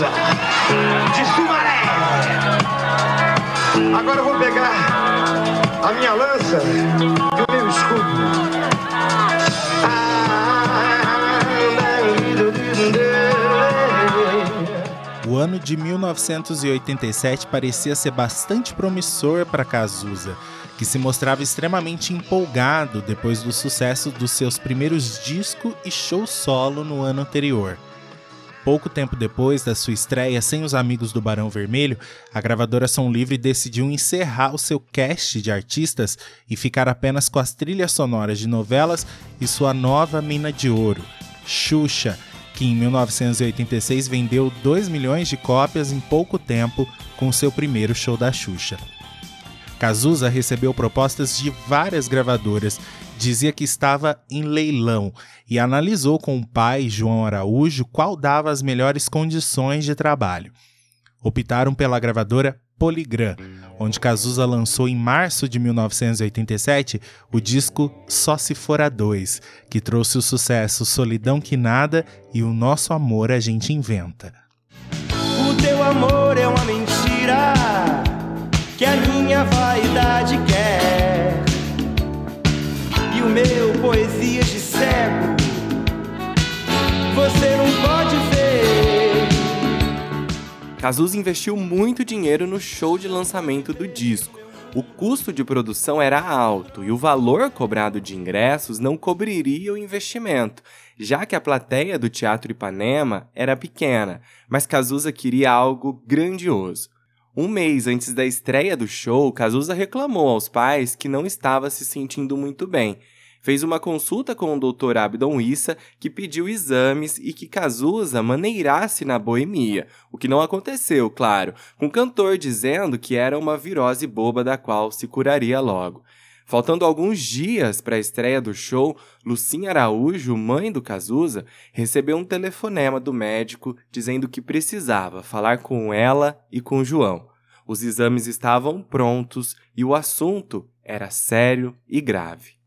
Cazuza, de Sumaré. Agora eu vou pegar a minha lança e o meu escudo. O ano de 1987 parecia ser bastante promissor para Cazuza, que se mostrava extremamente empolgado depois do sucesso dos seus primeiros discos e show solo no ano anterior. Pouco tempo depois da sua estreia sem os amigos do Barão Vermelho, a gravadora Som Livre decidiu encerrar o seu cast de artistas e ficar apenas com as trilhas sonoras de novelas e sua nova mina de ouro, Xuxa, que em 1986 vendeu 2 milhões de cópias em pouco tempo com seu primeiro show da Xuxa. Cazuza recebeu propostas de várias gravadoras, dizia que estava em leilão e analisou com o pai, João Araújo, qual dava as melhores condições de trabalho. Optaram pela gravadora Polygram, onde Cazuza lançou em março de 1987 o disco Só Se For a Dois, que trouxe o sucesso Solidão Que Nada e O Nosso Amor A Gente Inventa. O teu amor é uma mentira que a minha vaidade quer. E o meu poesias de cego, você não pode ver. Cazuza investiu muito dinheiro no show de lançamento do disco. O custo de produção era alto e o valor cobrado de ingressos não cobriria o investimento, já que a plateia do Teatro Ipanema era pequena, mas Cazuza queria algo grandioso. Um mês antes da estreia do show, Cazuza reclamou aos pais que não estava se sentindo muito bem. Fez uma consulta com o Dr. Abdon Issa, que pediu exames e que Cazuza maneirasse na boemia, o que não aconteceu, claro, com o cantor dizendo que era uma virose boba da qual se curaria logo. Faltando alguns dias para a estreia do show, Lucinha Araújo, mãe do Cazuza, recebeu um telefonema do médico dizendo que precisava falar com ela e com João. Os exames estavam prontos e o assunto era sério e grave.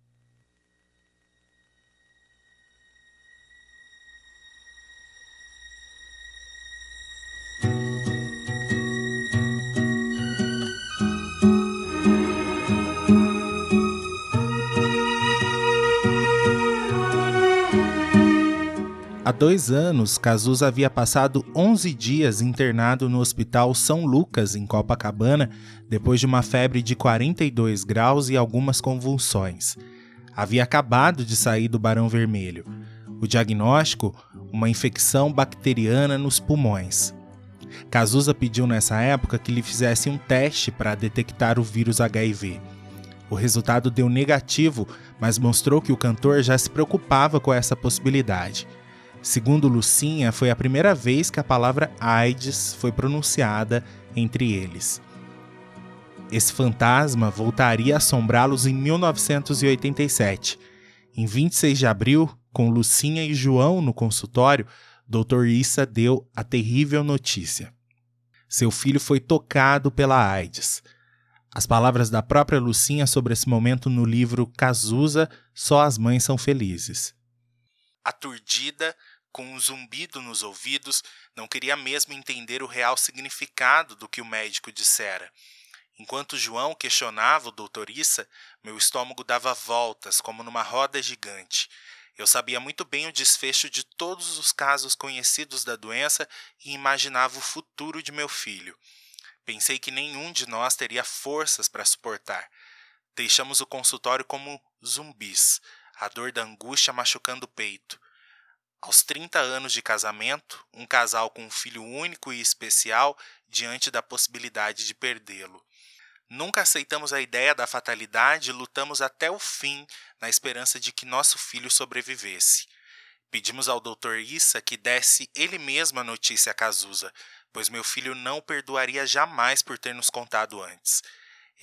Há dois anos, Cazuza havia passado 11 dias internado no Hospital São Lucas, em Copacabana, depois de uma febre de 42 graus e algumas convulsões. Havia acabado de sair do Barão Vermelho. O diagnóstico? Uma infecção bacteriana nos pulmões. Cazuza pediu nessa época que lhe fizesse um teste para detectar o vírus HIV. O resultado deu negativo, mas mostrou que o cantor já se preocupava com essa possibilidade. Segundo Lucinha, foi a primeira vez que a palavra AIDS foi pronunciada entre eles. Esse fantasma voltaria a assombrá-los em 1987. Em 26 de abril, com Lucinha e João no consultório, Dr. Issa deu a terrível notícia. Seu filho foi tocado pela AIDS. As palavras da própria Lucinha sobre esse momento no livro Cazuza, Só as Mães São Felizes. Aturdida, com um zumbido nos ouvidos, não queria mesmo entender o real significado do que o médico dissera. Enquanto João questionava o doutor Issa, meu estômago dava voltas como numa roda gigante. Eu sabia muito bem o desfecho de todos os casos conhecidos da doença e imaginava o futuro de meu filho. Pensei que nenhum de nós teria forças para suportar. Deixamos o consultório como zumbis, a dor da angústia machucando o peito. Aos 30 anos de casamento, um casal com um filho único e especial diante da possibilidade de perdê-lo. Nunca aceitamos a ideia da fatalidade e lutamos até o fim na esperança de que nosso filho sobrevivesse. Pedimos ao Dr. Issa que desse ele mesmo a notícia a Cazuza, pois meu filho não perdoaria jamais por ter nos contado antes.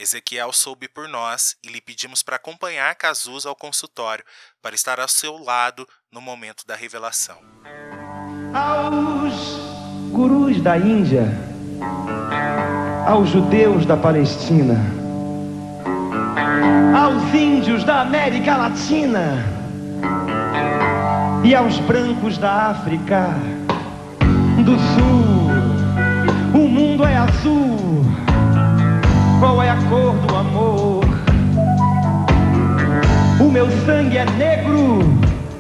Ezequiel soube por nós e lhe pedimos para acompanhar Cazuza ao consultório, para estar ao seu lado no momento da revelação. Aos gurus da Índia, aos judeus da Palestina, aos índios da América Latina e aos brancos da África, do Sul qual é a cor do amor. O meu sangue é negro,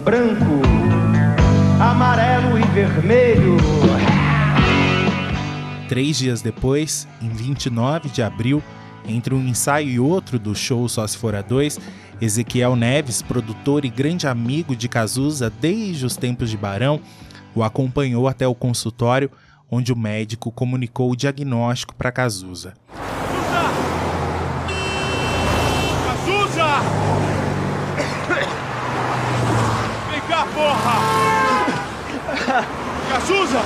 branco, amarelo e vermelho. Três dias depois, em 29 de abril, entre um ensaio e outro do show Só Se For a Dois, Ezequiel Neves, produtor e grande amigo de Cazuza desde os tempos de Barão, o acompanhou até o consultório, onde o médico comunicou o diagnóstico para Cazuza. Cazuza!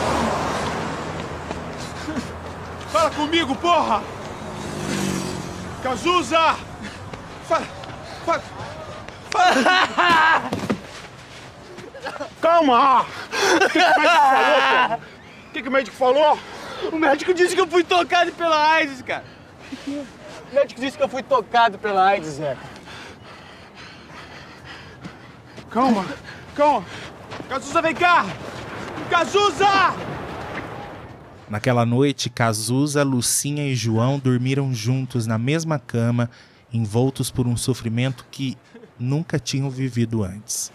Fala comigo, porra! Cazuza! Fala! Fala! fala. Calma! O que, que o médico falou? O que, que o médico falou? O médico disse que eu fui tocado pela AIDS, cara. O médico disse que eu fui tocado pela AIDS, Zeca. Calma, calma. Cazuza, vem cá! Cazuza! Naquela noite, Cazuza, Lucinha e João dormiram juntos na mesma cama, envoltos por um sofrimento que nunca tinham vivido antes.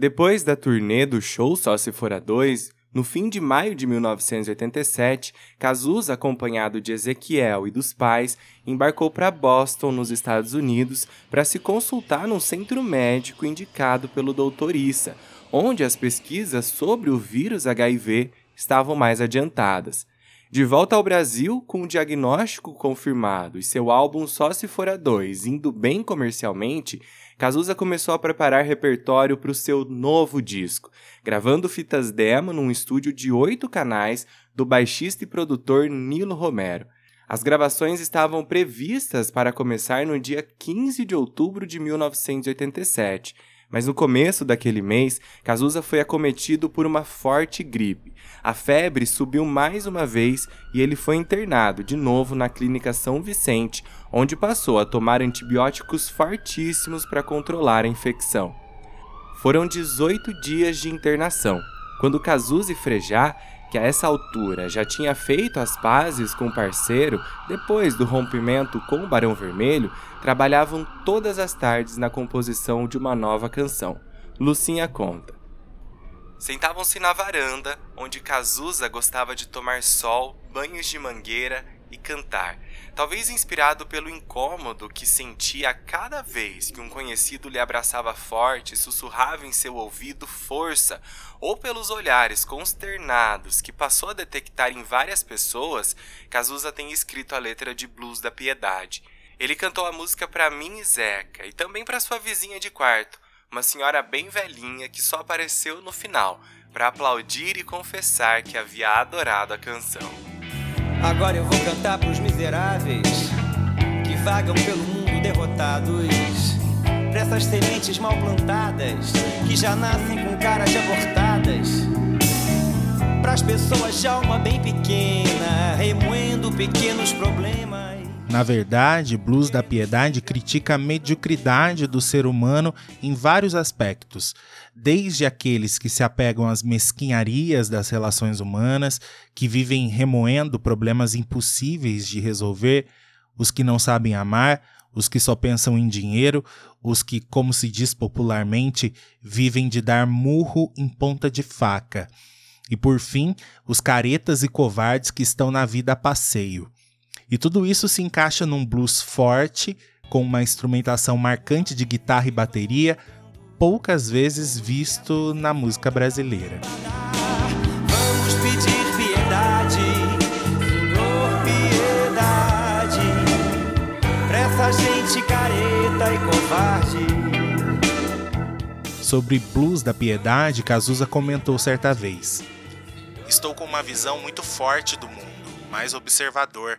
Depois da turnê do show Só Se Fora Dois, no fim de maio de 1987, Cazuza, acompanhado de Ezequiel e dos pais, embarcou para Boston, nos Estados Unidos, para se consultar num centro médico indicado pelo Dr. Issa, onde as pesquisas sobre o vírus HIV estavam mais adiantadas. De volta ao Brasil, com o diagnóstico confirmado e seu álbum Só Se Fora Dois indo bem comercialmente, Cazuza começou a preparar repertório para o seu novo disco, gravando fitas demo num estúdio de oito canais do baixista e produtor Nilo Romero. As gravações estavam previstas para começar no dia 15 de outubro de 1987, mas no começo daquele mês, Cazuza foi acometido por uma forte gripe. A febre subiu mais uma vez e ele foi internado de novo na Clínica São Vicente, onde passou a tomar antibióticos fortíssimos para controlar a infecção. Foram 18 dias de internação, quando Cazuza e Frejá que a essa altura já tinha feito as pazes com o parceiro depois do rompimento com o Barão Vermelho, trabalhavam todas as tardes na composição de uma nova canção. Lucinha conta. Sentavam-se na varanda, onde Cazuza gostava de tomar sol, banhos de mangueira e cantar, talvez inspirado pelo incômodo que sentia a cada vez que um conhecido lhe abraçava forte e sussurrava em seu ouvido força, ou pelos olhares consternados que passou a detectar em várias pessoas, Cazuza tem escrito a letra de Blues da Piedade. Ele cantou a música para mim e Zeca, e também para sua vizinha de quarto, uma senhora bem velhinha que só apareceu no final, para aplaudir e confessar que havia adorado a canção. Agora eu vou cantar pros miseráveis que vagam pelo mundo derrotados. Pra essas sementes mal plantadas que já nascem com caras abortadas. Pras pessoas de alma bem pequena, remoendo pequenos problemas. Na verdade, Blues da Piedade critica a mediocridade do ser humano em vários aspectos, desde aqueles que se apegam às mesquinharias das relações humanas, que vivem remoendo problemas impossíveis de resolver, os que não sabem amar, os que só pensam em dinheiro, os que, como se diz popularmente, vivem de dar murro em ponta de faca. E por fim, os caretas e covardes que estão na vida a passeio. E tudo isso se encaixa num blues forte, com uma instrumentação marcante de guitarra e bateria, poucas vezes visto na música brasileira. Vamos pedir piedade, Senhor, piedade, pra essa gente careta e covarde. Sobre Blues da Piedade, Cazuza comentou certa vez: Estou com uma visão muito forte do mundo, mais observador.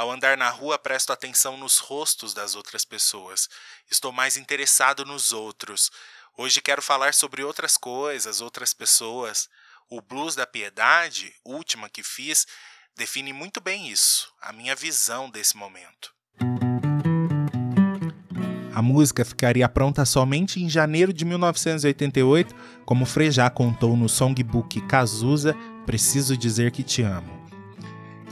Ao andar na rua, presto atenção nos rostos das outras pessoas. Estou mais interessado nos outros. Hoje quero falar sobre outras coisas, outras pessoas. O Blues da Piedade, última que fiz, define muito bem isso, a minha visão desse momento. A música ficaria pronta somente em janeiro de 1988, como Frejá contou no songbook Cazuza, Preciso Dizer Que Te Amo.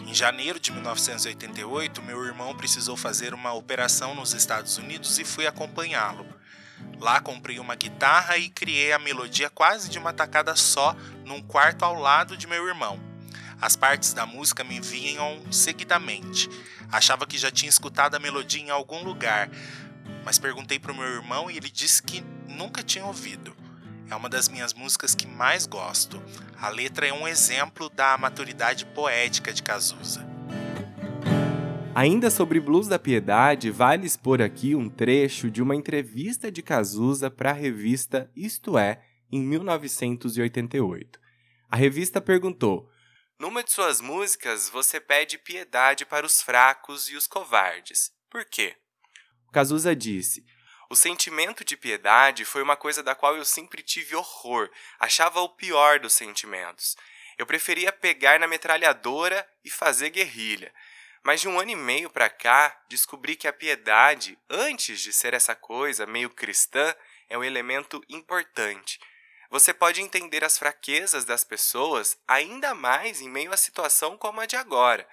Em janeiro de 1988, meu irmão precisou fazer uma operação nos Estados Unidos e fui acompanhá-lo. Lá comprei uma guitarra e criei a melodia quase de uma tacada só num quarto ao lado de meu irmão. As partes da música me vinham seguidamente. Achava que já tinha escutado a melodia em algum lugar, mas perguntei para o meu irmão e ele disse que nunca tinha ouvido. É uma das minhas músicas que mais gosto. A letra é um exemplo da maturidade poética de Cazuza. Ainda sobre Blues da Piedade, vale expor aqui um trecho de uma entrevista de Cazuza para a revista Isto É, em 1988. A revista perguntou: Numa de suas músicas, você pede piedade para os fracos e os covardes. Por quê? Cazuza disse: O sentimento de piedade foi uma coisa da qual eu sempre tive horror, achava o pior dos sentimentos. Eu preferia pegar na metralhadora e fazer guerrilha. Mas de um ano e meio para cá, descobri que a piedade, antes de ser essa coisa meio cristã, é um elemento importante. Você pode entender as fraquezas das pessoas ainda mais em meio a situação como a de agora.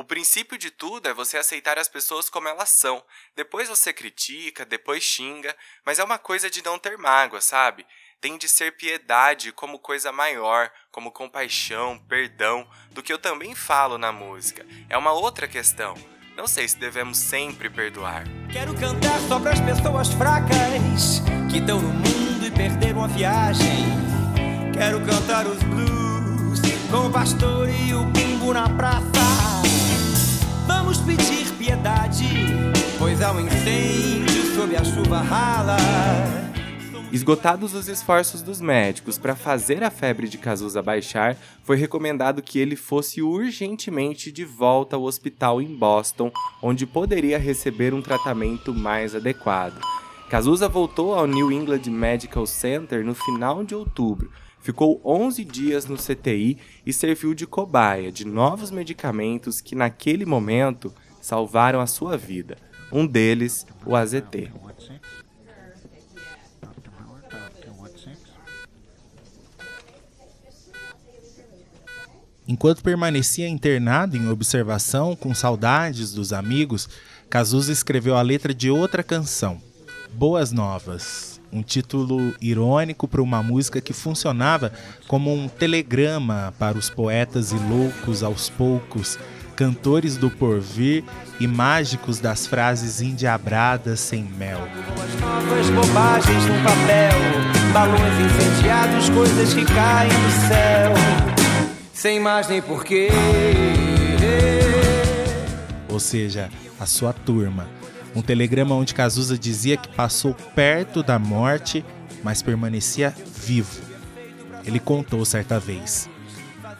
O princípio de tudo é você aceitar as pessoas como elas são. Depois você critica, depois xinga, mas é uma coisa de não ter mágoa, sabe? Tem de ser piedade como coisa maior, como compaixão, perdão, do que eu também falo na música. É uma outra questão. Não sei se devemos sempre perdoar. Quero cantar só para as pessoas fracas que estão no mundo e perderam a viagem. Quero cantar os blues com o pastor e o bumbo na praça. Vamos pedir piedade, pois há um incêndio sob a chuva rala. Esgotados os esforços dos médicos para fazer a febre de Cazuza baixar, foi recomendado que ele fosse urgentemente de volta ao hospital em Boston, onde poderia receber um tratamento mais adequado. Cazuza voltou ao New England Medical Center no final de outubro. Ficou 11 dias no CTI e serviu de cobaia de novos medicamentos que, naquele momento, salvaram a sua vida. Um deles, o AZT. Enquanto permanecia internado em observação, com saudades dos amigos, Cazuza escreveu a letra de outra canção, Boas Novas, um título irônico para uma música que funcionava como um telegrama para os poetas e loucos aos poucos, cantores do porvir e mágicos das frases endiabradas sem mel. Boas novas bobagens no papel, balões incendiados, coisas que caem do céu, sem mais nem porquê. Ou seja, a sua turma. Um telegrama onde Cazuza dizia que passou perto da morte, mas permanecia vivo. Ele contou certa vez.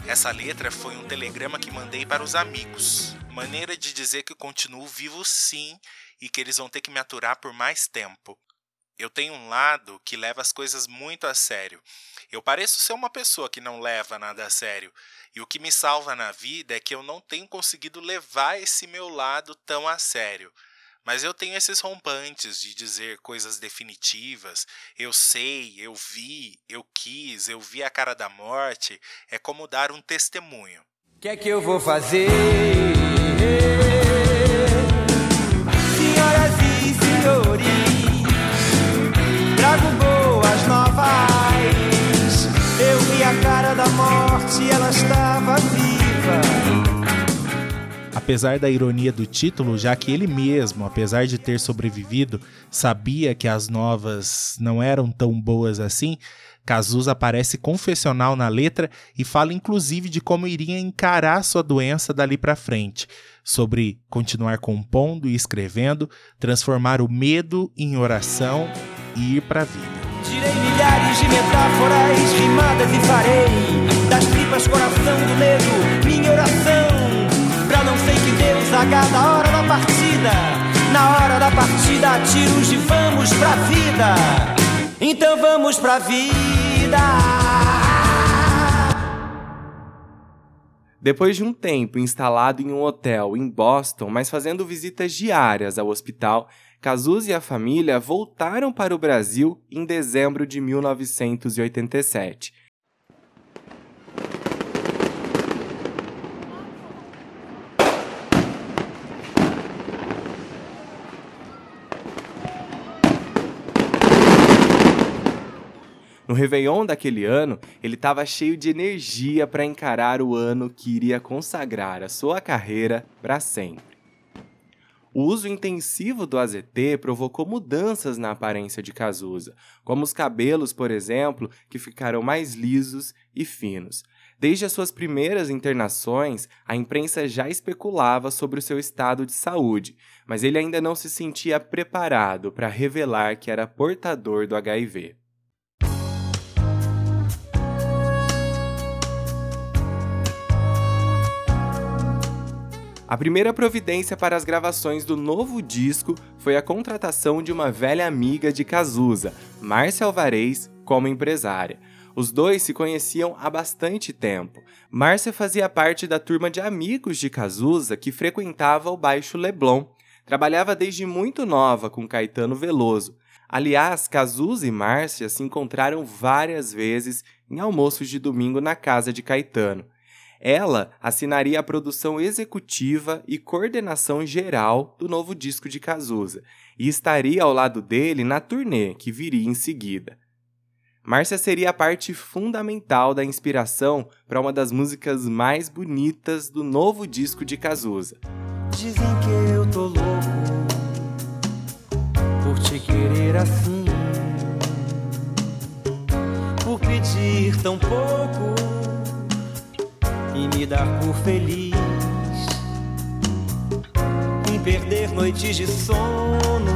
Essa letra foi um telegrama que mandei para os amigos. Maneira de dizer que continuo vivo sim e que eles vão ter que me aturar por mais tempo. Eu tenho um lado que leva as coisas muito a sério. Eu pareço ser uma pessoa que não leva nada a sério. E o que me salva na vida é que eu não tenho conseguido levar esse meu lado tão a sério. Mas eu tenho esses rompantes de dizer coisas definitivas. Eu sei, eu vi, eu quis, eu vi a cara da morte. É como dar um testemunho. O que é que eu vou fazer? Senhoras e senhores, trago boas novas. Eu vi a cara da morte, ela viva. Apesar da ironia do título, já que ele mesmo, apesar de ter sobrevivido, sabia que as novas não eram tão boas assim, Cazuza aparece confessional na letra e fala inclusive de como iria encarar sua doença dali para frente, sobre continuar compondo e escrevendo, transformar o medo em oração e ir para a vida. Tirei milhares de metáforas rimadas e farei das tripas coração do medo minha oração. Agarra a hora da partida. Na hora da partida, tiros de vamos pra vida. Então vamos pra vida. Depois de um tempo instalado em um hotel em Boston, mas fazendo visitas diárias ao hospital, Cazuza e a família voltaram para o Brasil em dezembro de 1987. No Réveillon daquele ano, ele estava cheio de energia para encarar o ano que iria consagrar a sua carreira para sempre. O uso intensivo do AZT provocou mudanças na aparência de Cazuza, como os cabelos, por exemplo, que ficaram mais lisos e finos. Desde as suas primeiras internações, a imprensa já especulava sobre o seu estado de saúde, mas ele ainda não se sentia preparado para revelar que era portador do HIV. A primeira providência para as gravações do novo disco foi a contratação de uma velha amiga de Cazuza, Márcia Alvarez, como empresária. Os dois se conheciam há bastante tempo. Márcia fazia parte da turma de amigos de Cazuza que frequentava o Baixo Leblon. Trabalhava desde muito nova com Caetano Veloso. Aliás, Cazuza e Márcia se encontraram várias vezes em almoços de domingo na casa de Caetano. Ela assinaria a produção executiva e coordenação geral do novo disco de Cazuza e estaria ao lado dele na turnê que viria em seguida. Márcia seria a parte fundamental da inspiração para uma das músicas mais bonitas do novo disco de Cazuza. Dizem que eu tô louco por te querer assim, por pedir tão pouco e me dar por feliz em perder noites de sono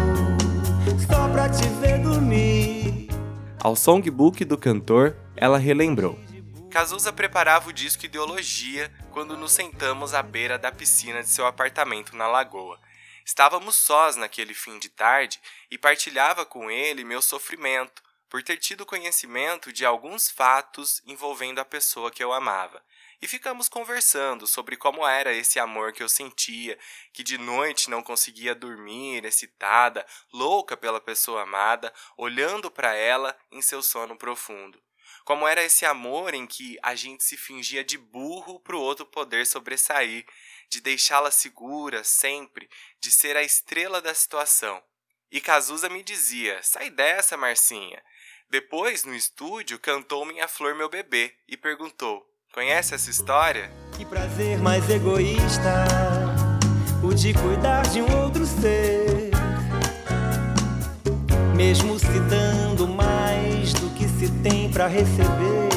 só pra te ver dormir. Ao songbook do cantor, ela relembrou. Cazuza preparava o disco Ideologia quando nos sentamos à beira da piscina de seu apartamento na Lagoa. Estávamos sós naquele fim de tarde e partilhava com ele meu sofrimento por ter tido conhecimento de alguns fatos envolvendo a pessoa que eu amava e ficamos conversando sobre como era esse amor que eu sentia, que de noite não conseguia dormir, excitada, louca pela pessoa amada, olhando para ela em seu sono profundo. Como era esse amor em que a gente se fingia de burro para o outro poder sobressair, de deixá-la segura sempre, de ser a estrela da situação. E Cazuza me dizia: sai dessa, Marcinha. Depois, no estúdio, cantou Minha Flor Meu Bebê e perguntou: Conhece essa história? Que prazer mais egoísta, o de cuidar de um outro ser. Mesmo se dando mais do que se tem para receber.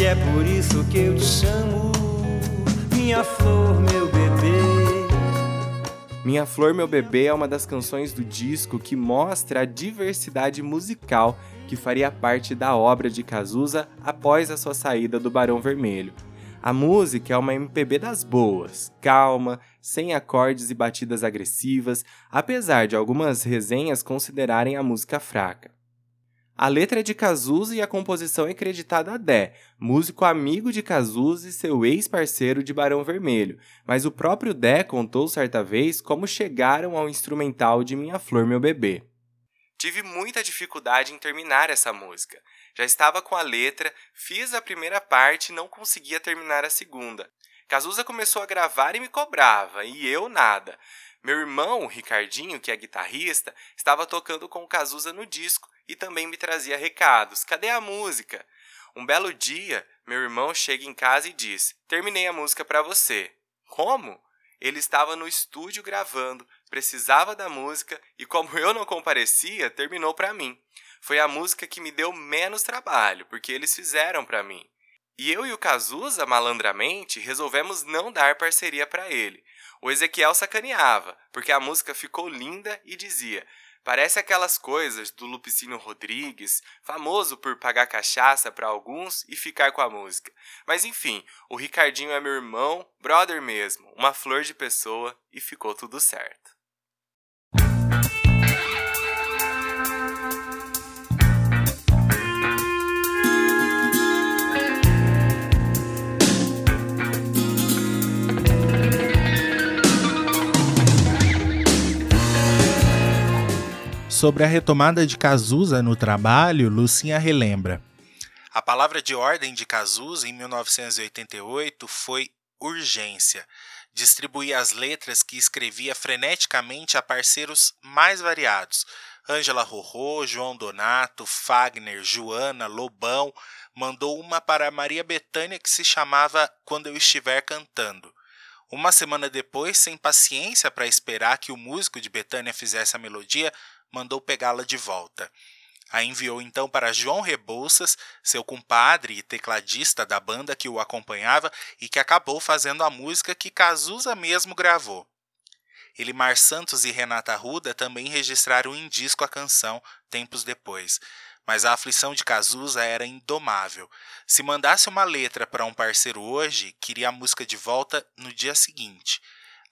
E é por isso que eu te chamo, minha flor, meu bebê. Minha Flor Meu Bebê é uma das canções do disco que mostra a diversidade musical que faria parte da obra de Cazuza após a sua saída do Barão Vermelho. A música é uma MPB das boas, calma, sem acordes e batidas agressivas, apesar de algumas resenhas considerarem a música fraca. A letra é de Cazuza e a composição é creditada a Dé, músico amigo de Cazuza e seu ex-parceiro de Barão Vermelho, mas o próprio Dé contou certa vez como chegaram ao instrumental de Minha Flor Meu Bebê. Tive muita dificuldade em terminar essa música. Já estava com a letra, fiz a primeira parte e não conseguia terminar a segunda. Cazuza começou a gravar e me cobrava, e eu nada. Meu irmão, Ricardinho, que é guitarrista, estava tocando com o Cazuza no disco e também me trazia recados. Cadê a música? Um belo dia, meu irmão chega em casa e diz: Terminei a música para você. Como? Ele estava no estúdio gravando, precisava da música e, como eu não comparecia, terminou para mim. Foi a música que me deu menos trabalho, porque eles fizeram para mim. E eu e o Cazuza, malandramente, resolvemos não dar parceria para ele. O Ezequiel sacaneava, porque a música ficou linda e dizia: Parece aquelas coisas do Lupicínio Rodrigues, famoso por pagar cachaça para alguns e ficar com a música. Mas enfim, o Ricardinho é meu irmão, brother mesmo, uma flor de pessoa e ficou tudo certo. Sobre a retomada de Cazuza no trabalho, Lucinha relembra. A palavra de ordem de Cazuza em 1988 foi urgência. Distribuía as letras que escrevia freneticamente a parceiros mais variados. Ângela Rorô, João Donato, Fagner, Joana, Lobão, mandou uma para Maria Bethânia que se chamava Quando Eu Estiver Cantando. Uma semana depois, sem paciência para esperar que o músico de Betânia fizesse a melodia, mandou pegá-la de volta. A enviou então para João Rebouças, seu compadre e tecladista da banda que o acompanhava e que acabou fazendo a música que Cazuza mesmo gravou. Elimar Santos e Renata Ruda também registraram em disco a canção tempos depois, mas a aflição de Cazuza era indomável. Se mandasse uma letra para um parceiro hoje, queria a música de volta no dia seguinte.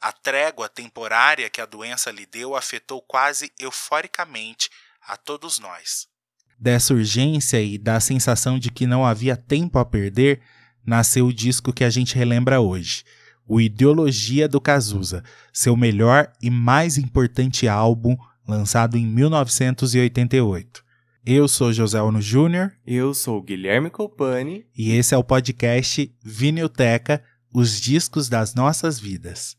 A trégua temporária que a doença lhe deu afetou quase euforicamente a todos nós. Dessa urgência e da sensação de que não havia tempo a perder, nasceu o disco que a gente relembra hoje, o Ideologia do Cazuza, seu melhor e mais importante álbum, lançado em 1988. Eu sou José Ono Júnior. Eu sou Guilherme Copani. E esse é o podcast Vinilteca, os discos das nossas vidas.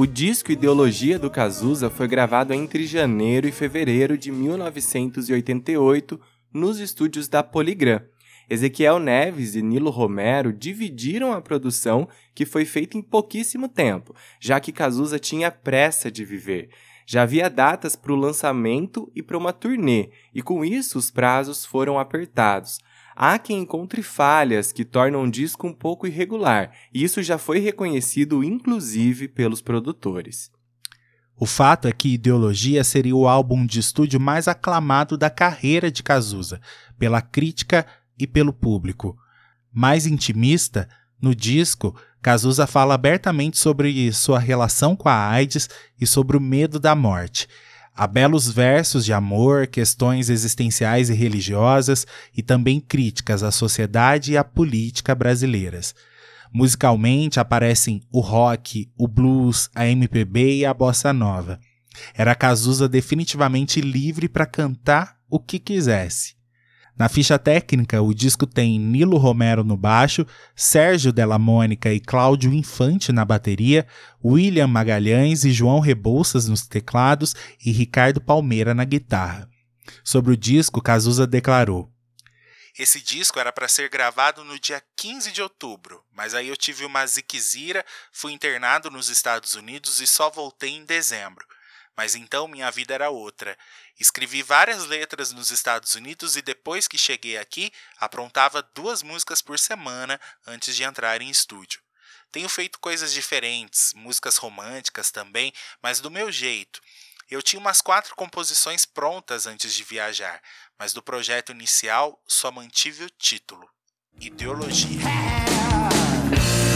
O disco Ideologia do Cazuza foi gravado entre janeiro e fevereiro de 1988 nos estúdios da Poligram. Ezequiel Neves e Nilo Romero dividiram a produção, que foi feita em pouquíssimo tempo, já que Cazuza tinha pressa de viver. Já havia datas para o lançamento e para uma turnê, e com isso os prazos foram apertados. Há quem encontre falhas que tornam o disco um pouco irregular, e isso já foi reconhecido inclusive pelos produtores. O fato é que Ideologia seria o álbum de estúdio mais aclamado da carreira de Cazuza, pela crítica e pelo público. Mais intimista, no disco, Cazuza fala abertamente sobre sua relação com a AIDS e sobre o medo da morte. Há belos versos de amor, questões existenciais e religiosas e também críticas à sociedade e à política brasileiras. Musicalmente aparecem o rock, o blues, a MPB e a bossa nova. Era Cazuza definitivamente livre para cantar o que quisesse. Na ficha técnica, o disco tem Nilo Romero no baixo, Sérgio Della Mônica e Cláudio Infante na bateria, William Magalhães e João Rebouças nos teclados e Ricardo Palmeira na guitarra. Sobre o disco, Cazuza declarou: esse disco era para ser gravado no dia 15 de outubro, mas aí eu tive uma ziquezira, fui internado nos Estados Unidos e só voltei em dezembro. Mas então minha vida era outra. Escrevi várias letras nos Estados Unidos e depois que cheguei aqui, aprontava duas músicas por semana antes de entrar em estúdio. Tenho feito coisas diferentes, músicas românticas também, mas do meu jeito. Eu tinha umas quatro composições prontas antes de viajar, mas do projeto inicial só mantive o título: Ideologia.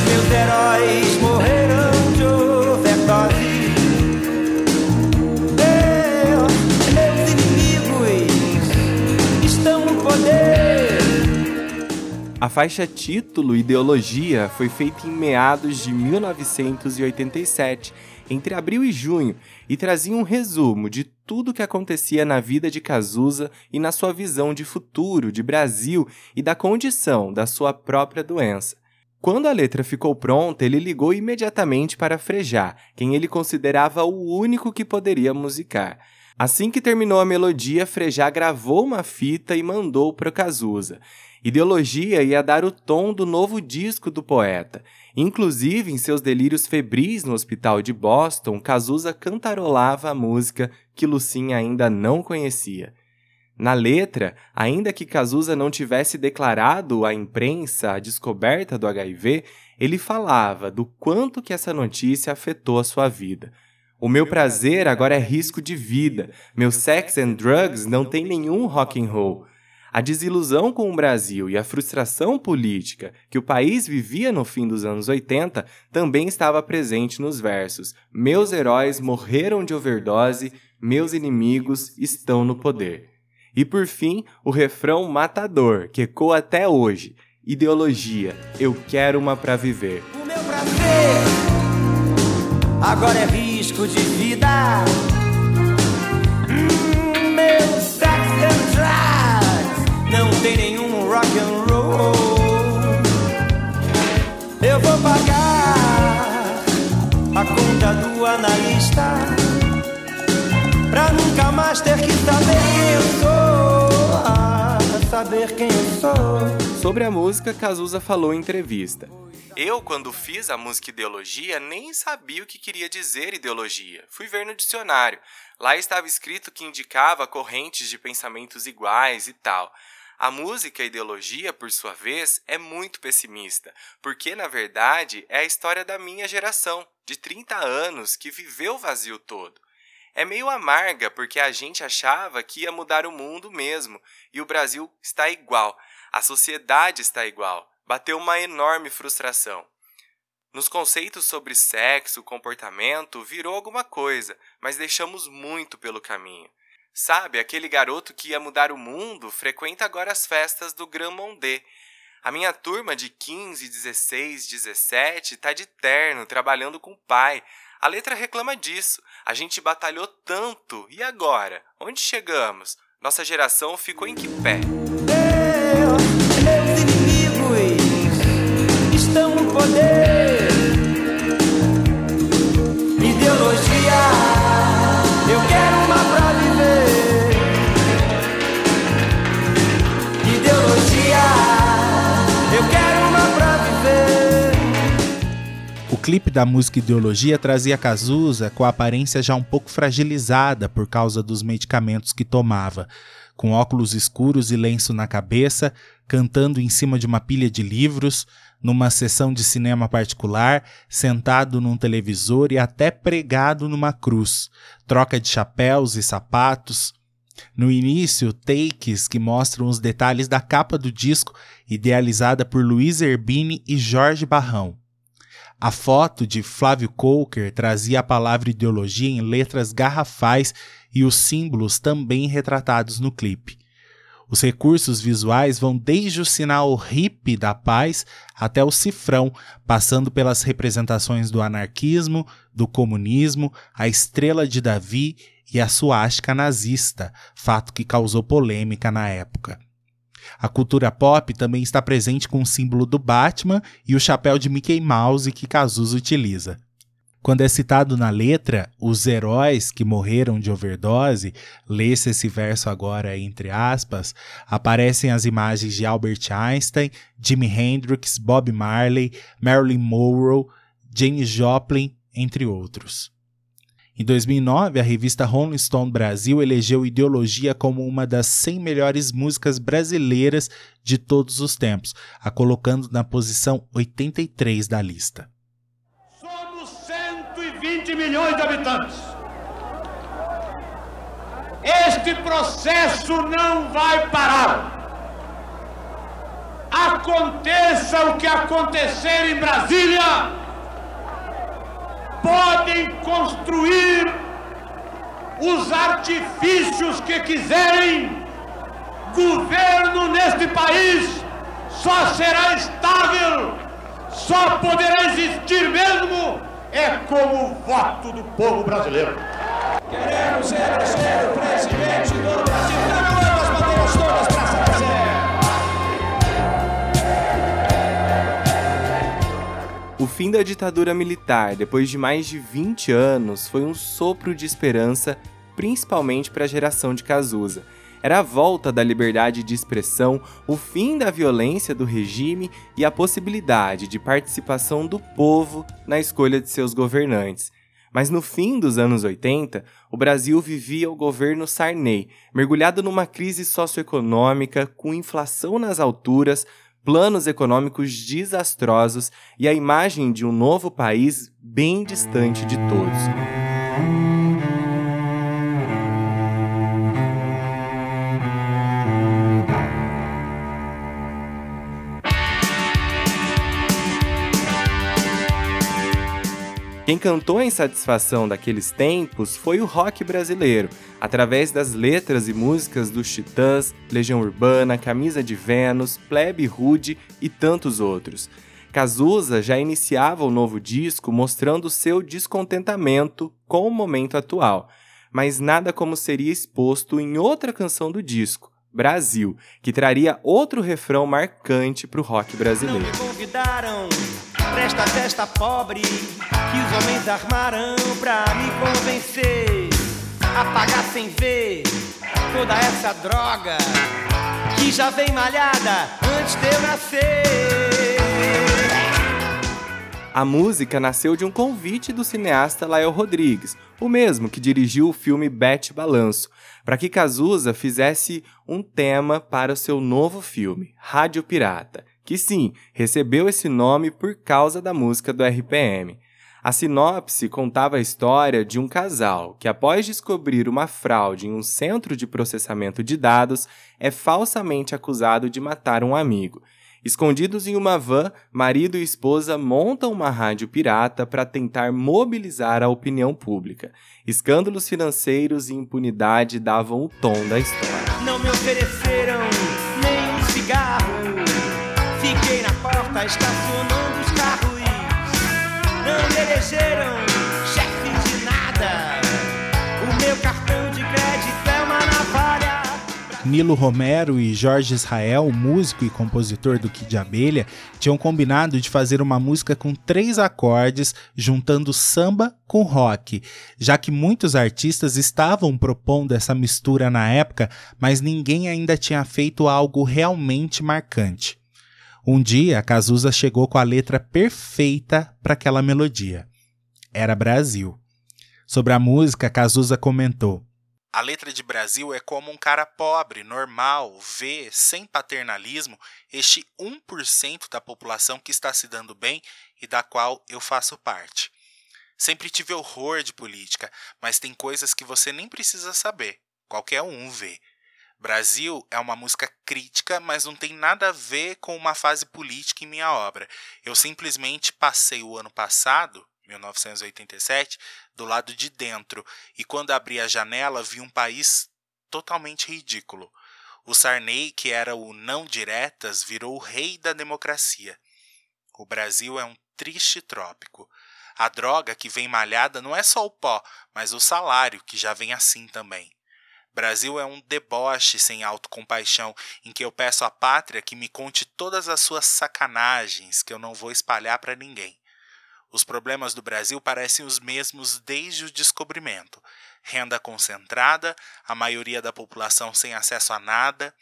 Meus heróis morreram de overdose. A faixa título Ideologia foi feita em meados de 1987, entre abril e junho, e trazia um resumo de tudo o que acontecia na vida de Cazuza e na sua visão de futuro, de Brasil e da condição da sua própria doença. Quando a letra ficou pronta, ele ligou imediatamente para Frejá, quem ele considerava o único que poderia musicar. Assim que terminou a melodia, Frejá gravou uma fita e mandou para Cazuza. Ideologia ia dar o tom do novo disco do poeta. Inclusive, em seus delírios febris no hospital de Boston, Cazuza cantarolava a música que Lucinha ainda não conhecia. Na letra, ainda que Cazuza não tivesse declarado à imprensa a descoberta do HIV, ele falava do quanto que essa notícia afetou a sua vida. O meu prazer agora é risco de vida. Meu sex and drugs não tem nenhum rock and roll. A desilusão com o Brasil e a frustração política que o país vivia no fim dos anos 80 também estava presente nos versos: Meus heróis morreram de overdose, meus inimigos estão no poder. E por fim, o refrão matador, que ecoa até hoje: Ideologia, eu quero uma pra viver. O meu prazer agora é risco de vida. Vou pagar a conta do analista pra nunca mais ter que saber quem eu sou. Ah, saber quem eu sou. Sobre a música, Cazuza falou em entrevista. Eu, quando fiz a música Ideologia, nem sabia o que queria dizer ideologia. Fui ver no dicionário. Lá estava escrito que indicava correntes de pensamentos iguais e tal. A música Ideologia, por sua vez, é muito pessimista, porque na verdade é a história da minha geração, de 30 anos, que viveu o vazio todo. É meio amarga porque a gente achava que ia mudar o mundo mesmo, e o Brasil está igual. A sociedade está igual. Bateu uma enorme frustração. Nos conceitos sobre sexo, comportamento, virou alguma coisa, mas deixamos muito pelo caminho. Sabe, aquele garoto que ia mudar o mundo frequenta agora as festas do Grand Mondé. A minha turma de 15, 16, 17 tá de terno, trabalhando com o pai. A letra reclama disso. A gente batalhou tanto. E agora? Onde chegamos? Nossa geração ficou em que pé? Meus inimigos estão no poder. Ideologia, clipe da música Ideologia trazia Cazuza com a aparência já um pouco fragilizada por causa dos medicamentos que tomava, com óculos escuros e lenço na cabeça, cantando em cima de uma pilha de livros, numa sessão de cinema particular, sentado num televisor e até pregado numa cruz, troca de chapéus e sapatos. No início, takes que mostram os detalhes da capa do disco, idealizada por Luiz Erbini e Jorge Barrão. A foto de Flávio Coker trazia a palavra ideologia em letras garrafais e os símbolos também retratados no clipe. Os recursos visuais vão desde o sinal hippie da paz até o cifrão, passando pelas representações do anarquismo, do comunismo, a estrela de Davi e a suástica nazista, fato que causou polêmica na época. A cultura pop também está presente com o símbolo do Batman e o chapéu de Mickey Mouse que Cazuza utiliza. Quando é citado na letra os heróis que morreram de overdose, lê-se esse verso agora entre aspas, aparecem as imagens de Albert Einstein, Jimi Hendrix, Bob Marley, Marilyn Monroe, Janis Joplin, entre outros. Em 2009, a revista Rolling Stone Brasil elegeu Ideologia como uma das 100 melhores músicas brasileiras de todos os tempos, a colocando na posição 83 da lista. Somos 120 milhões de habitantes. Este processo não vai parar. Aconteça o que acontecer em Brasília, podem construir os artifícios que quiserem. Governo neste país só será estável, só poderá existir mesmo é com o voto do povo brasileiro. Queremos eleger o presidente do Brasil. Fim da ditadura militar, depois de mais de 20 anos, foi um sopro de esperança, principalmente para a geração de Cazuza. Era a volta da liberdade de expressão, o fim da violência do regime e a possibilidade de participação do povo na escolha de seus governantes. Mas no fim dos anos 80, o Brasil vivia o governo Sarney, mergulhado numa crise socioeconômica, com inflação nas alturas, planos econômicos desastrosos e a imagem de um novo país bem distante de todos. Quem cantou a insatisfação daqueles tempos foi o rock brasileiro, através das letras e músicas dos Titãs, Legião Urbana, Camisa de Vênus, Plebe Rude e tantos outros. Cazuza já iniciava o novo disco mostrando seu descontentamento com o momento atual, mas nada como seria exposto em outra canção do disco, Brasil, que traria outro refrão marcante para o rock brasileiro presta festa pobre que os homens armaram pra me convencer a pagar sem ver toda essa droga que já vem malhada antes de eu nascer. A música nasceu de um convite do cineasta Lael Rodrigues, o mesmo que dirigiu o filme Bete Balanço, para que Cazuza fizesse um tema para o seu novo filme, Rádio Pirata, que sim, recebeu esse nome por causa da música do RPM. A sinopse contava a história de um casal que, após descobrir uma fraude em um centro de processamento de dados, é falsamente acusado de matar um amigo. Escondidos em uma van, marido e esposa montam uma rádio pirata para tentar mobilizar a opinião pública. Escândalos financeiros e impunidade davam o tom da história. Não me ofereceram estacionando os carros. Não elegeram chefe de nada. O meu cartão de crédito é uma navalha. Nilo Romero e Jorge Israel, músico e compositor do Kid Abelha, tinham combinado de fazer uma música com três acordes, juntando samba com rock, já que muitos artistas estavam propondo essa mistura na época, mas ninguém ainda tinha feito algo realmente marcante. Um dia, Cazuza chegou com a letra perfeita para aquela melodia. Era Brasil. Sobre a música, Cazuza comentou: A letra de Brasil é como um cara pobre, normal, vê, sem paternalismo, este 1% da população que está se dando bem e da qual eu faço parte. Sempre tive horror de política, mas tem coisas que você nem precisa saber. Qualquer um vê. Brasil é uma música crítica, mas não tem nada a ver com uma fase política em minha obra. Eu simplesmente passei o ano passado, 1987, do lado de dentro, e quando abri a janela vi um país totalmente ridículo. O Sarney, que era o não diretas, virou o rei da democracia. O Brasil é um triste trópico. A droga que vem malhada não é só o pó, mas o salário, que já vem assim também. Brasil é um deboche sem autocompaixão, em que eu peço à pátria que me conte todas as suas sacanagens que eu não vou espalhar para ninguém. Os problemas do Brasil parecem os mesmos desde o descobrimento: renda concentrada, a maioria da população sem acesso a nada.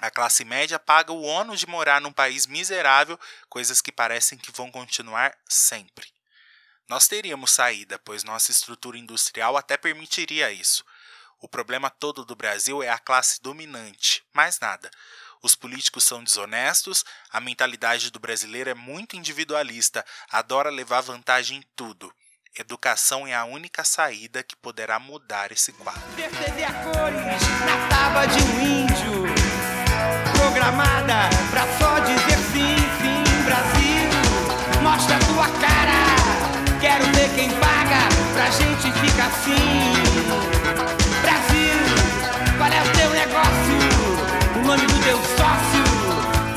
A classe média paga o ônus de morar num país miserável, coisas que parecem que vão continuar sempre. Nós teríamos saída, pois nossa estrutura industrial até permitiria isso. O problema todo do Brasil é a classe dominante, mais nada. Os políticos são desonestos, a mentalidade do brasileiro é muito individualista, adora levar vantagem em tudo. Educação é a única saída que poderá mudar esse quadro. Perceber a cores na tábua de um índio, programada pra só dizer sim, sim, Brasil. Mostra a tua cara, quero ver quem paga pra gente ficar assim. Teu sócio?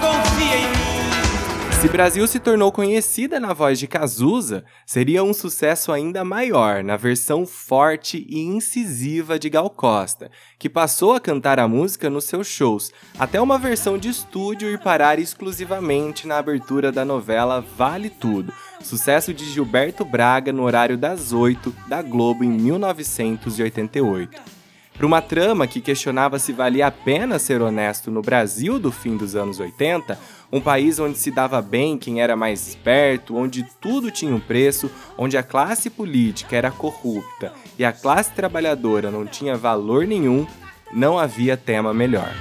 Confia em mim. Se Brasil se tornou conhecida na voz de Cazuza, seria um sucesso ainda maior na versão forte e incisiva de Gal Costa, que passou a cantar a música nos seus shows, até uma versão de estúdio ir parar exclusivamente na abertura da novela Vale Tudo, sucesso de Gilberto Braga no horário das 8 da Globo em 1988. Para uma trama que questionava se valia a pena ser honesto no Brasil do fim dos anos 80, Um país onde se dava bem quem era mais esperto, onde tudo tinha um preço, onde a classe política era corrupta e a classe trabalhadora não tinha valor nenhum, não havia tema melhor.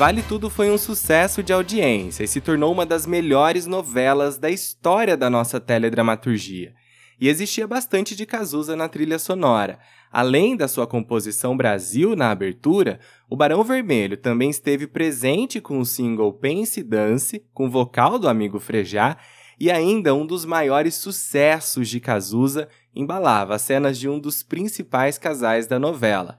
Vale Tudo foi um sucesso de audiência e se tornou uma das melhores novelas da história da nossa teledramaturgia. E existia bastante de Cazuza na trilha sonora. Além da sua composição Brasil na abertura, o Barão Vermelho também esteve presente com o single Pense Dance, com vocal do amigo Frejá, e ainda um dos maiores sucessos de Cazuza embalava as cenas de um dos principais casais da novela.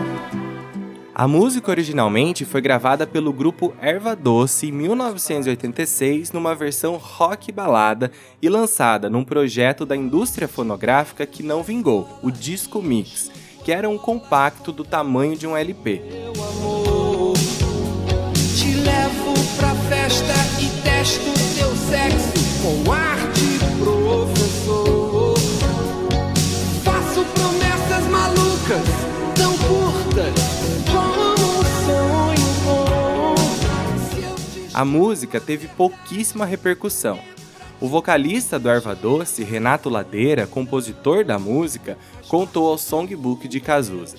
A música originalmente foi gravada pelo grupo Erva Doce em 1986 numa versão rock balada e lançada num projeto da indústria fonográfica que não vingou, o Disco Mix, que era um compacto do tamanho de um LP. Te a música teve pouquíssima repercussão. O vocalista do Erva Doce, Renato Ladeira, compositor da música, contou ao Songbook de Cazuza.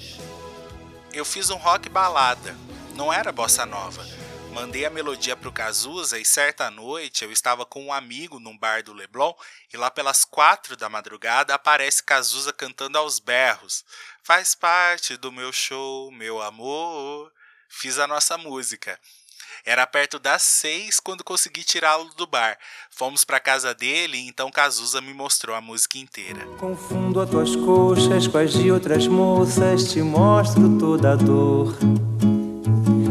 Eu fiz um rock balada, não era bossa nova. Mandei a melodia pro Cazuza e certa noite eu estava com um amigo num bar do Leblon e lá pelas quatro da madrugada aparece Cazuza cantando aos berros. Faz parte do meu show, meu amor. Fiz a nossa música. Era perto das seis quando consegui tirá-lo do bar. Fomos para casa dele e então Cazuza me mostrou a música inteira. Confundo as tuas coxas com as de outras moças, te mostro toda a dor.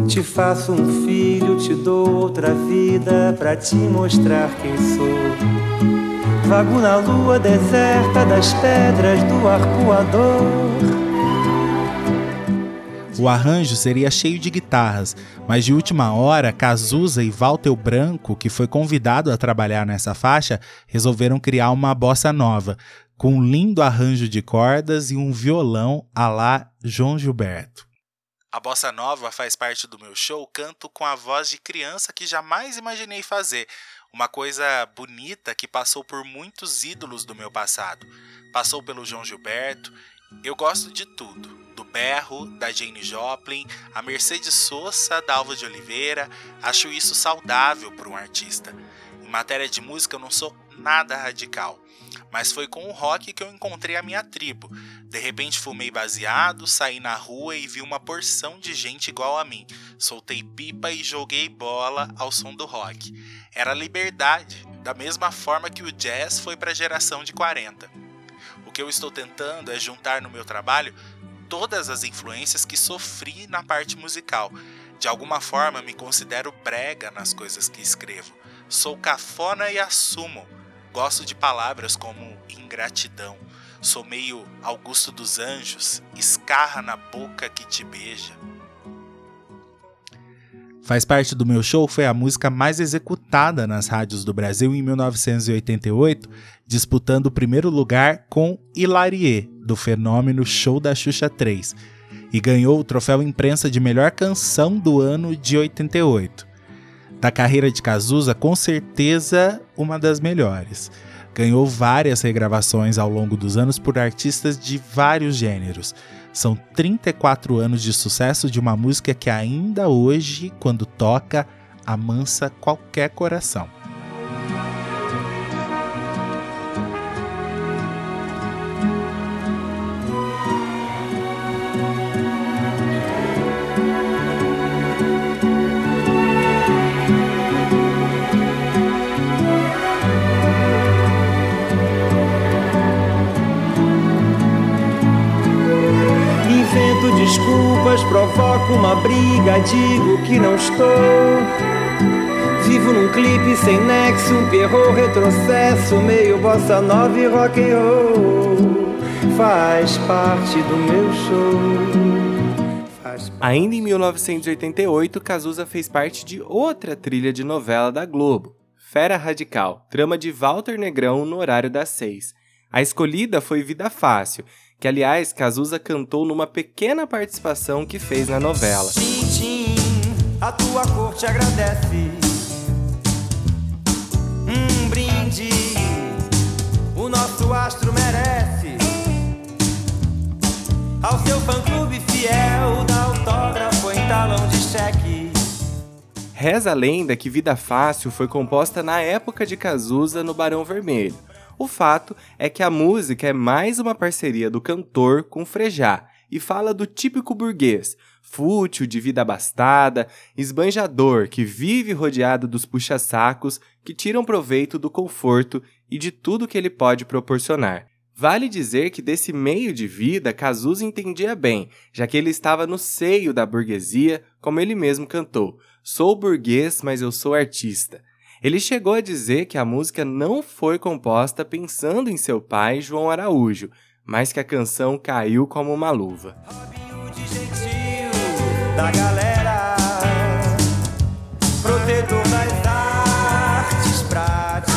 Te faço um filho, te dou outra vida para te mostrar quem sou. Vago na lua deserta das pedras do arcoador. O arranjo seria cheio de guitarras, mas de última hora, Cazuza e Walter Branco, que foi convidado a trabalhar nessa faixa, resolveram criar uma bossa nova, com um lindo arranjo de cordas e um violão à la João Gilberto. A bossa nova faz parte do meu show, canto com a voz de criança que jamais imaginei fazer, uma coisa bonita que passou por muitos ídolos do meu passado. Passou pelo João Gilberto. Eu gosto de tudo do Berro, da Jane Joplin, a Mercedes Sosa, da Alva de Oliveira. Acho isso saudável para um artista. Em matéria de música, eu não sou nada radical. Mas foi com o rock que eu encontrei a minha tribo. De repente fumei baseado, saí na rua e vi uma porção de gente igual a mim. Soltei pipa e joguei bola ao som do rock. Era liberdade, da mesma forma que o jazz foi para a geração de 40. O que eu estou tentando é juntar no meu trabalho todas as influências que sofri na parte musical. De alguma forma, me considero brega nas coisas que escrevo. Sou cafona e assumo. Gosto de palavras como ingratidão. Sou meio Augusto dos Anjos, escarra na boca que te beija. Faz parte do meu show foi a música mais executada nas rádios do Brasil em 1988, disputando o primeiro lugar com Hilarie, do fenômeno Show da Xuxa 3, e ganhou o troféu imprensa de melhor canção do ano de 88. Da carreira de Cazuza, com certeza uma das melhores. Ganhou várias regravações ao longo dos anos por artistas de vários gêneros são 34 anos de sucesso de uma música que ainda hoje, quando toca, amansa qualquer coração. Provoco uma briga, digo que não estou. Vivo num clipe sem nexo, um perro retrocesso, meio bossa nova e rock and roll. Faz parte do meu show. Ainda em 1988, Cazuza fez parte de outra trilha de novela da Globo, Fera Radical, trama de Walter Negrão no horário das seis. A escolhida foi Vida Fácil, que aliás Cazuza cantou numa pequena participação que fez na novela. Tchim, a tua cor te agradece. Um brinde, o nosso astro merece. Ao seu fã-clube fiel, dá autógrafo em talão de cheque. Reza a lenda que Vida Fácil foi composta na época de Cazuza no Barão Vermelho. O fato é que a música é mais uma parceria do cantor com Frejá e fala do típico burguês, fútil, de vida abastada, esbanjador, que vive rodeado dos puxa-sacos que tiram proveito do conforto e de tudo que ele pode proporcionar. Vale dizer que desse meio de vida Cazuza entendia bem, já que ele estava no seio da burguesia, como ele mesmo cantou: Sou burguês, mas eu sou artista. Ele chegou a dizer que a música não foi composta pensando em seu pai, João Araújo, mas que a canção caiu como uma luva. Protetor das artes práticas,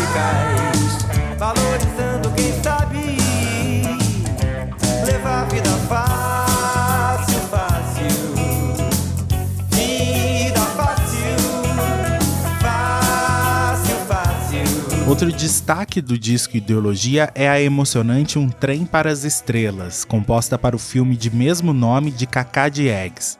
valorizando Outro destaque do disco Ideologia é a emocionante Um Trem para as Estrelas, composta para o filme de mesmo nome de Cacá Diegues.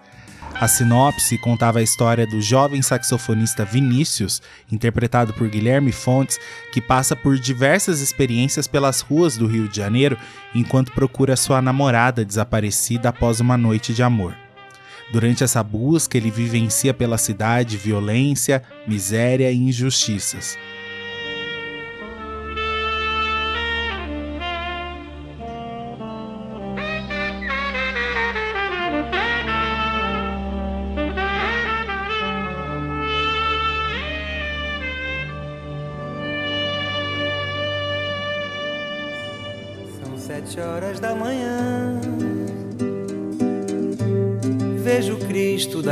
A sinopse contava a história do jovem saxofonista Vinícius, interpretado por Guilherme Fontes, que passa por diversas experiências pelas ruas do Rio de Janeiro enquanto procura sua namorada desaparecida após uma noite de amor. Durante essa busca, ele vivencia pela cidade violência, miséria e injustiças.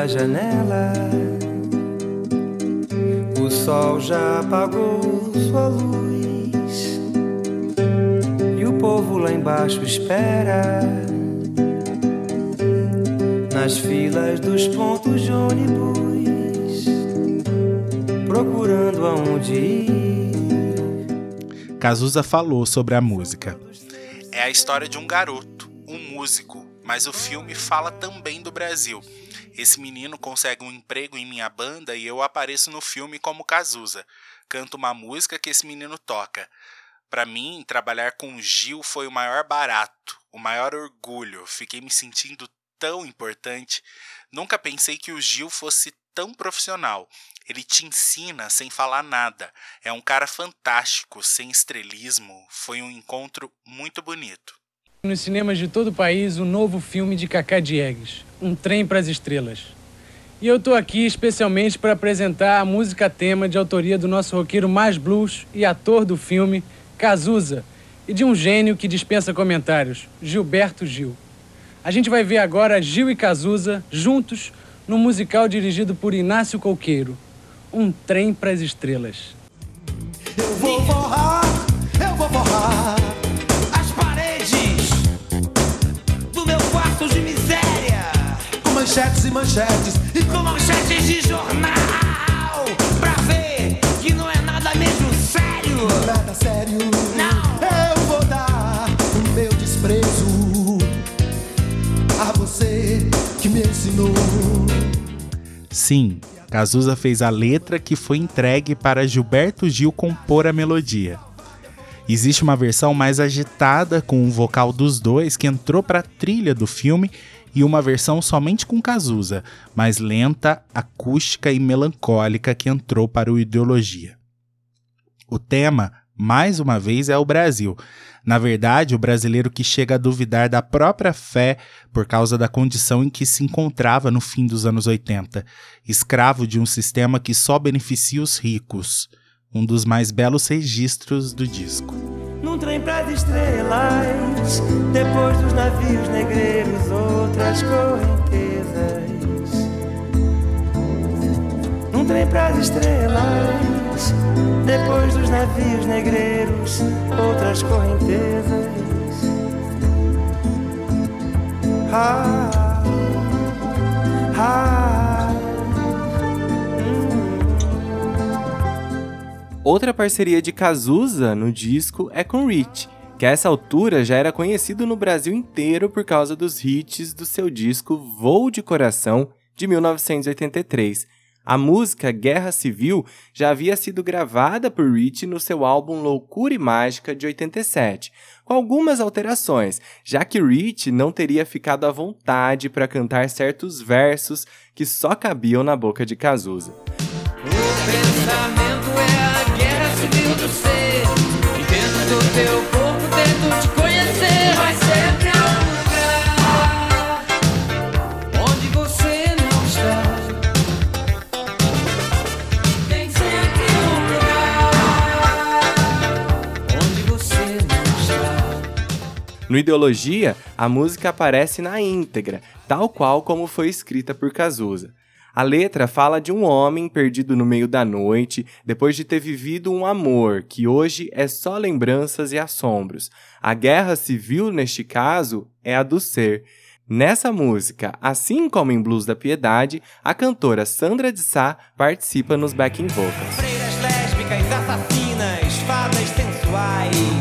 Da janela. O sol já apagou sua luz. E o povo lá embaixo espera. Nas filas dos pontos de ônibus. Procurando aonde ir. Cazuza falou sobre a música. É a história de um garoto, um músico, mas o filme fala também do Brasil. Esse menino consegue um emprego em minha banda e eu apareço no filme como Cazuza. Canto uma música que esse menino toca. Para mim, trabalhar com o Gil foi o maior barato, o maior orgulho. Fiquei me sentindo tão importante. Nunca pensei que o Gil fosse tão profissional. Ele te ensina sem falar nada. É um cara fantástico, sem estrelismo. Foi um encontro muito bonito. Nos cinemas de todo o país, o novo filme de Cacá Diegues, Um Trem para as Estrelas. E eu tô aqui especialmente para apresentar a música tema de autoria do nosso roqueiro mais blues e ator do filme, Cazuza, e de um gênio que dispensa comentários, Gilberto Gil. A gente vai ver agora Gil e Cazuza juntos no musical dirigido por Inácio Coqueiro, Um Trem para as Estrelas. Eu vou forrar, eu vou forrar manchetes e manchetes e com manchetes de jornal pra ver que não é nada mesmo sério. Nada sério Não. Eu vou dar o meu desprezo A você que me ensinou Sim, Cazuza fez a letra que foi entregue para Gilberto Gil compor a melodia. Existe uma versão mais agitada com o vocal dos dois que entrou para a trilha do filme e uma versão somente com Cazuza, mais lenta, acústica e melancólica que entrou para o Ideologia. O tema, mais uma vez, é o Brasil. Na verdade, o brasileiro que chega a duvidar da própria fé por causa da condição em que se encontrava no fim dos anos 80, escravo de um sistema que só beneficia os ricos. Um dos mais belos registros do disco. Num trem pras estrelas, depois dos navios negreiros, outras correntezas. Num trem pras estrelas, depois dos navios negreiros, outras correntezas. Ah, ah, Outra parceria de Cazuza no disco é com Rich, que a essa altura já era conhecido no Brasil inteiro por causa dos hits do seu disco Voo de Coração de 1983. A música Guerra Civil já havia sido gravada por Rich no seu álbum Loucura e Mágica de 87, com algumas alterações, já que Rich não teria ficado à vontade para cantar certos versos que só cabiam na boca de Cazuza. Ser. E dentro do teu corpo tento te conhecer. Mas sempre há um lugar onde você não está. Tem sempre um lugar onde você não está. No Ideologia, a música aparece na íntegra, tal qual como foi escrita por Cazuza. A letra fala de um homem perdido no meio da noite, depois de ter vivido um amor que hoje é só lembranças e assombros. A guerra civil, neste caso, é a do ser. Nessa música, assim como em Blues da Piedade, a cantora Sandra de Sá participa nos backing vocals. Freiras lésbicas, assassinas, fadas sensuais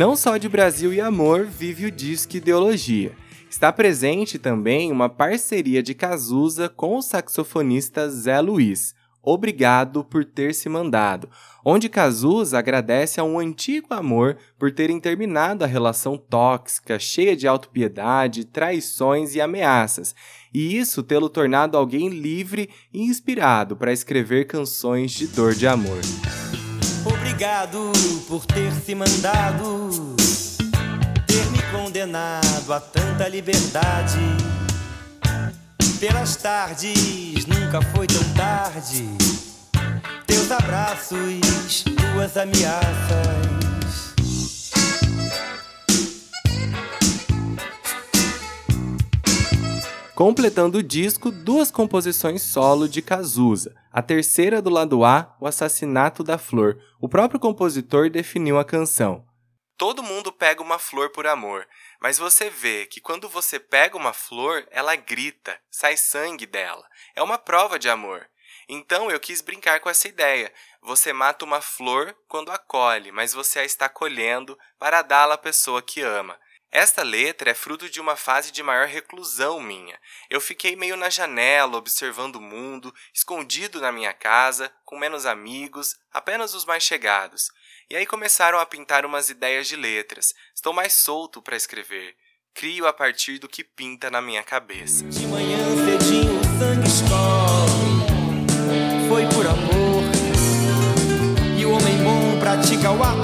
Não só de Brasil e amor vive o disco Ideologia. Está presente também uma parceria de Cazuza com o saxofonista Zé Luiz, Obrigado por ter se mandado, onde Cazuza agradece a um antigo amor por terem terminado a relação tóxica, cheia de autopiedade, traições e ameaças, e isso tê-lo tornado alguém livre e inspirado para escrever canções de dor de amor. Obrigado por ter se mandado, ter me condenado a tanta liberdade. Pelas tardes, nunca foi tão tarde. Teus abraços, tuas ameaças. Completando o disco, duas composições solo de Cazuza. A terceira do lado A, O Assassinato da Flor. O próprio compositor definiu a canção. Todo mundo pega uma flor por amor, mas você vê que quando você pega uma flor, ela grita, sai sangue dela. É uma prova de amor. Então eu quis brincar com essa ideia. Você mata uma flor quando a colhe, mas você a está colhendo para dá-la à pessoa que ama. Esta letra é fruto de uma fase de maior reclusão minha. Eu fiquei meio na janela, observando o mundo, escondido na minha casa, com menos amigos, apenas os mais chegados. E aí começaram a pintar umas ideias de letras. Estou mais solto para escrever. Crio a partir do que pinta na minha cabeça. De manhã cedinho o sangue escorre. Foi por amor. E o homem bom pratica o ato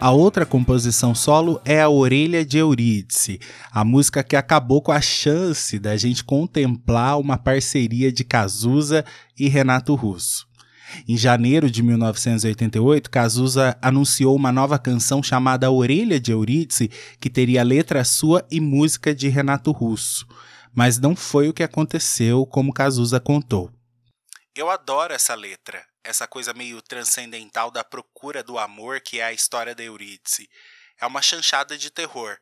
A outra composição solo é a Orelha de Eurídice, a música que acabou com a chance da gente contemplar uma parceria de Cazuza e Renato Russo. Em janeiro de 1988, Cazuza anunciou uma nova canção chamada Orelha de Eurídice, que teria letra sua e música de Renato Russo. Mas não foi o que aconteceu como Cazuza contou. Eu adoro essa letra, essa coisa meio transcendental da procura do amor que é a história da Eurídice. É uma chanchada de terror.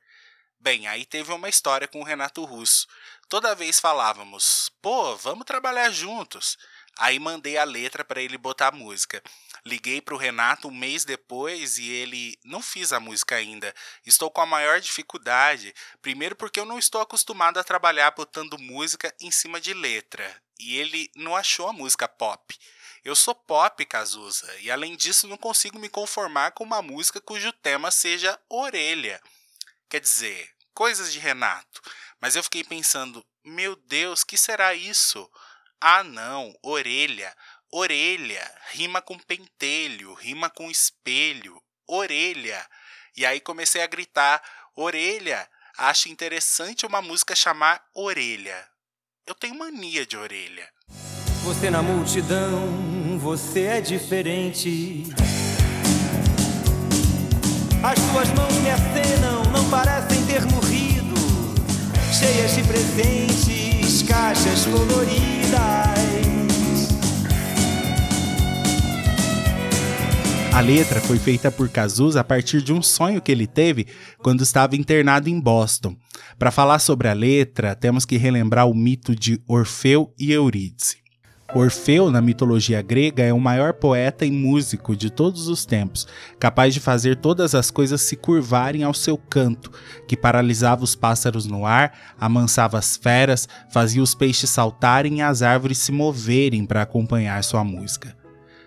Bem, aí teve uma história com o Renato Russo. Toda vez falávamos, pô, vamos trabalhar juntos. Aí mandei a letra para ele botar a música. Liguei para o Renato um mês depois e ele não fiz a música ainda. Estou com a maior dificuldade. Primeiro porque eu não estou acostumado a trabalhar botando música em cima de letra. E ele não achou a música pop. Eu sou pop, Cazuza, e além disso não consigo me conformar com uma música cujo tema seja orelha. Quer dizer, coisas de Renato. Mas eu fiquei pensando, meu Deus, que será isso? Ah, não, orelha. Orelha rima com pentelho, rima com espelho, orelha. E aí comecei a gritar: orelha, acho interessante uma música chamar Orelha. Eu tenho mania de orelha. Você na multidão, você é diferente. As suas mãos me acenam, não parecem ter morrido. Cheias de presentes, caixas coloridas. A letra foi feita por Cazuza a partir de um sonho que ele teve quando estava internado em Boston. Para falar sobre a letra, temos que relembrar o mito de Orfeu e Eurídice. Orfeu, na mitologia grega, é o maior poeta e músico de todos os tempos, capaz de fazer todas as coisas se curvarem ao seu canto, que paralisava os pássaros no ar, amansava as feras, fazia os peixes saltarem e as árvores se moverem para acompanhar sua música.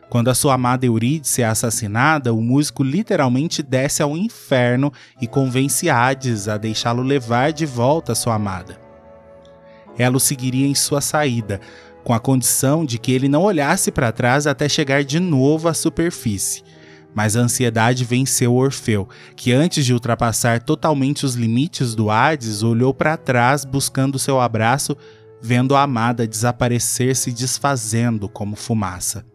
Quando a sua amada Eurídice é assassinada, o músico literalmente desce ao inferno e convence Hades a deixá-lo levar de volta sua amada. Ela o seguiria em sua saída, com a condição de que ele não olhasse para trás até chegar de novo à superfície. Mas a ansiedade venceu Orfeu, que antes de ultrapassar totalmente os limites do Hades, olhou para trás buscando seu abraço, vendo a amada desaparecer se desfazendo como fumaça.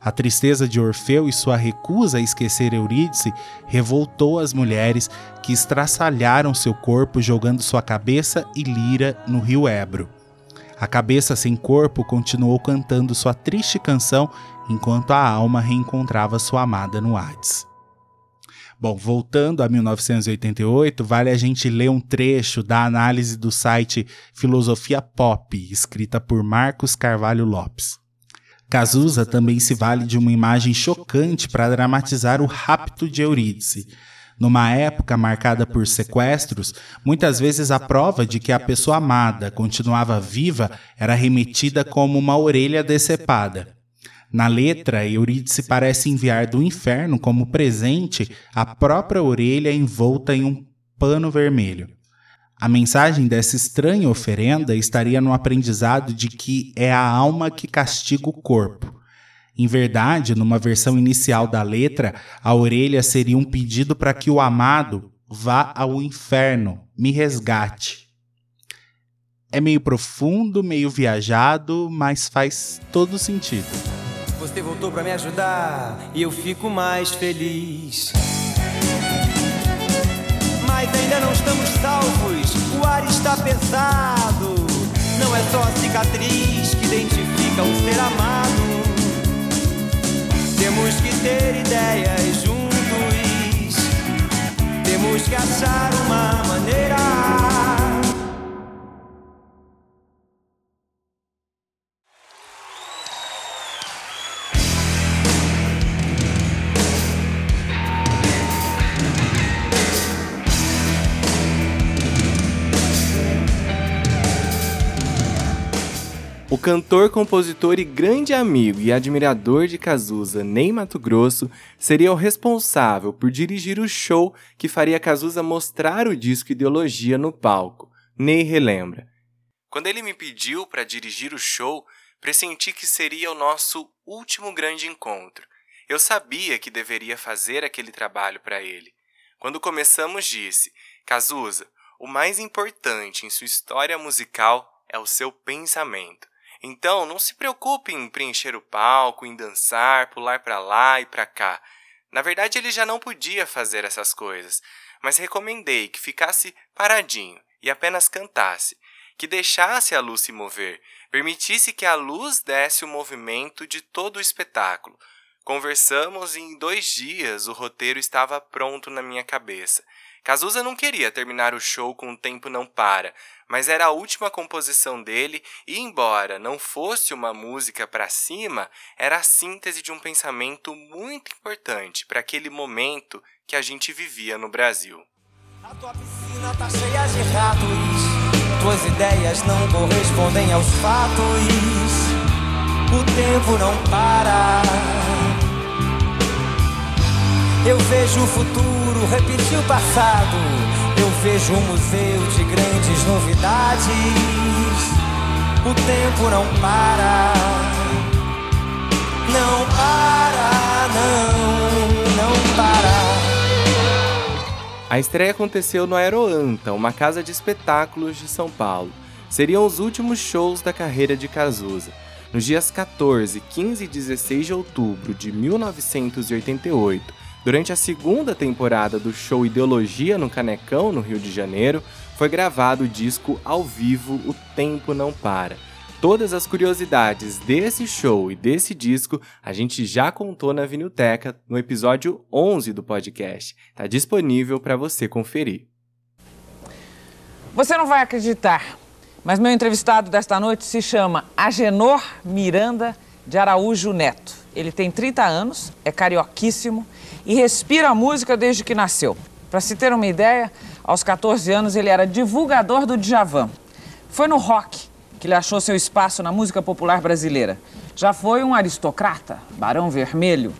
A tristeza de Orfeu e sua recusa a esquecer Eurídice revoltou as mulheres que estraçalharam seu corpo jogando sua cabeça e lira no rio Ebro. A cabeça sem corpo continuou cantando sua triste canção enquanto a alma reencontrava sua amada no Hades. Bom, voltando a 1988, vale a gente ler um trecho da análise do site Filosofia Pop, escrita por Marcos Carvalho Lopes. Cazuza também se vale de uma imagem chocante para dramatizar o rapto de Eurídice. Numa época marcada por sequestros, muitas vezes a prova de que a pessoa amada continuava viva era remetida como uma orelha decepada. Na letra, Eurídice parece enviar do inferno como presente a própria orelha envolta em um pano vermelho. A mensagem dessa estranha oferenda estaria no aprendizado de que é a alma que castiga o corpo. Em verdade, numa versão inicial da letra, a orelha seria um pedido para que o amado vá ao inferno, me resgate. É meio profundo, meio viajado, mas faz todo sentido. Você voltou para me ajudar e eu fico mais feliz. Mas ainda não estamos salvos, o ar está pesado. Não é só a cicatriz que identifica o ser amado. Temos que ter ideias juntos. Temos que achar uma maneira. Cantor, compositor e grande amigo e admirador de Cazuza, Ney Mato Grosso, seria o responsável por dirigir o show que faria Cazuza mostrar o disco Ideologia no palco. Ney relembra. Quando ele me pediu para dirigir o show, pressenti que seria o nosso último grande encontro. Eu sabia que deveria fazer aquele trabalho para ele. Quando começamos, disse: Cazuza, o mais importante em sua história musical é o seu pensamento. Então, não se preocupe em preencher o palco, em dançar, pular para lá e para cá. Na verdade, ele já não podia fazer essas coisas, mas recomendei que ficasse paradinho e apenas cantasse, que deixasse a luz se mover, permitisse que a luz desse o movimento de todo o espetáculo. Conversamos e em dois dias o roteiro estava pronto na minha cabeça. Cazuza não queria terminar o show com O Tempo Não Para, mas era a última composição dele e, embora não fosse uma música para cima, era a síntese de um pensamento muito importante para aquele momento que a gente vivia no Brasil. A tua piscina tá cheia de ratos, tuas ideias não correspondem aos fatos. O tempo não para. Eu vejo o futuro repetir o passado. Vejo um museu de grandes novidades. O tempo não para. Não para, não, não para. A estreia aconteceu no Aeroanta, uma casa de espetáculos de São Paulo. Seriam os últimos shows da carreira de Cazuza. Nos dias 14, 15 e 16 de outubro de 1988, durante a segunda temporada do show Ideologia no Canecão, no Rio de Janeiro, foi gravado o disco ao vivo O Tempo Não Para. Todas as curiosidades desse show e desse disco a gente já contou na Vinilteca no episódio 11 do podcast. Está disponível para você conferir. Você não vai acreditar, mas meu entrevistado desta noite se chama Agenor Miranda de Araújo Neto. Ele tem 30 anos, é carioquíssimo e respira a música desde que nasceu. Para se ter uma ideia, aos 14 anos ele era divulgador do Djavan. Foi no rock que ele achou seu espaço na música popular brasileira. Já foi um aristocrata, barão vermelho.